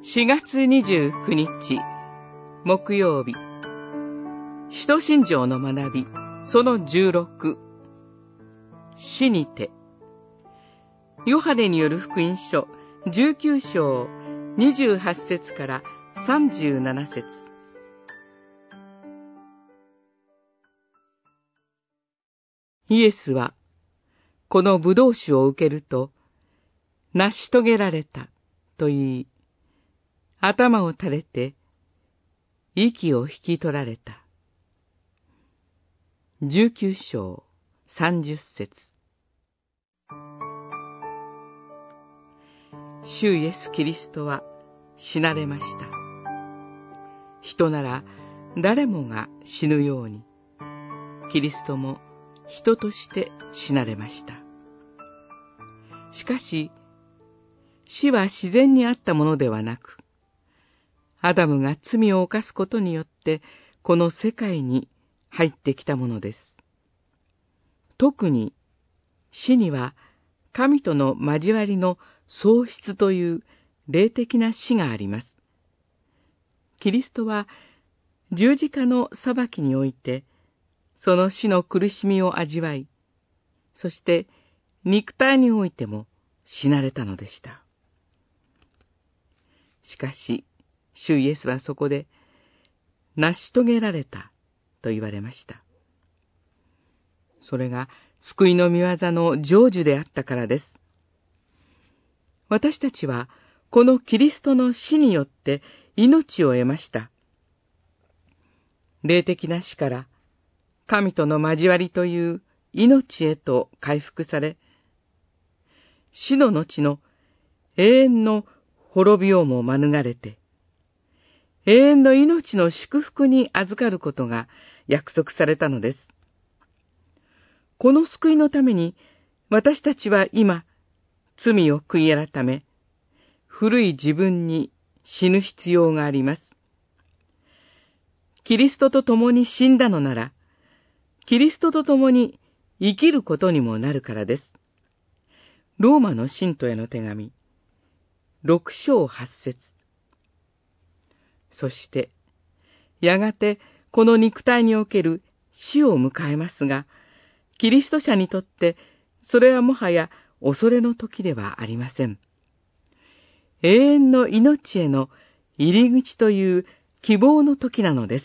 4月29日、木曜日、使徒信条の学び、その16、死にて、ヨハネによる福音書19章28節から37節。イエスは、この葡萄酒を受けると、成し遂げられた、と言い、頭を垂れて、息を引き取られた。十九章三十節主イエス・キリストは死なれました。人なら誰もが死ぬように、キリストも人として死なれました。しかし、死は自然にあったものではなく、アダムが罪を犯すことによって、この世界に入ってきたものです。特に、死には、神との交わりの喪失という霊的な死があります。キリストは、十字架の裁きにおいて、その死の苦しみを味わい、そして肉体においても死なれたのでした。しかし、主イエスはそこで、成し遂げられたと言われました。それが救いの見業の成就であったからです。私たちは、このキリストの死によって命を得ました。霊的な死から、神との交わりという命へと回復され、死の後の永遠の滅びをも免れて、永遠の命の祝福に預かることが約束されたのです。この救いのために、私たちは今、罪を悔い改め、古い自分に死ぬ必要があります。キリストと共に死んだのなら、キリストと共に生きることにもなるからです。ローマの信徒への手紙、六章八節そして、やがてこの肉体における死を迎えますが、キリスト者にとってそれはもはや恐れの時ではありません。永遠の命への入り口という希望の時なのです。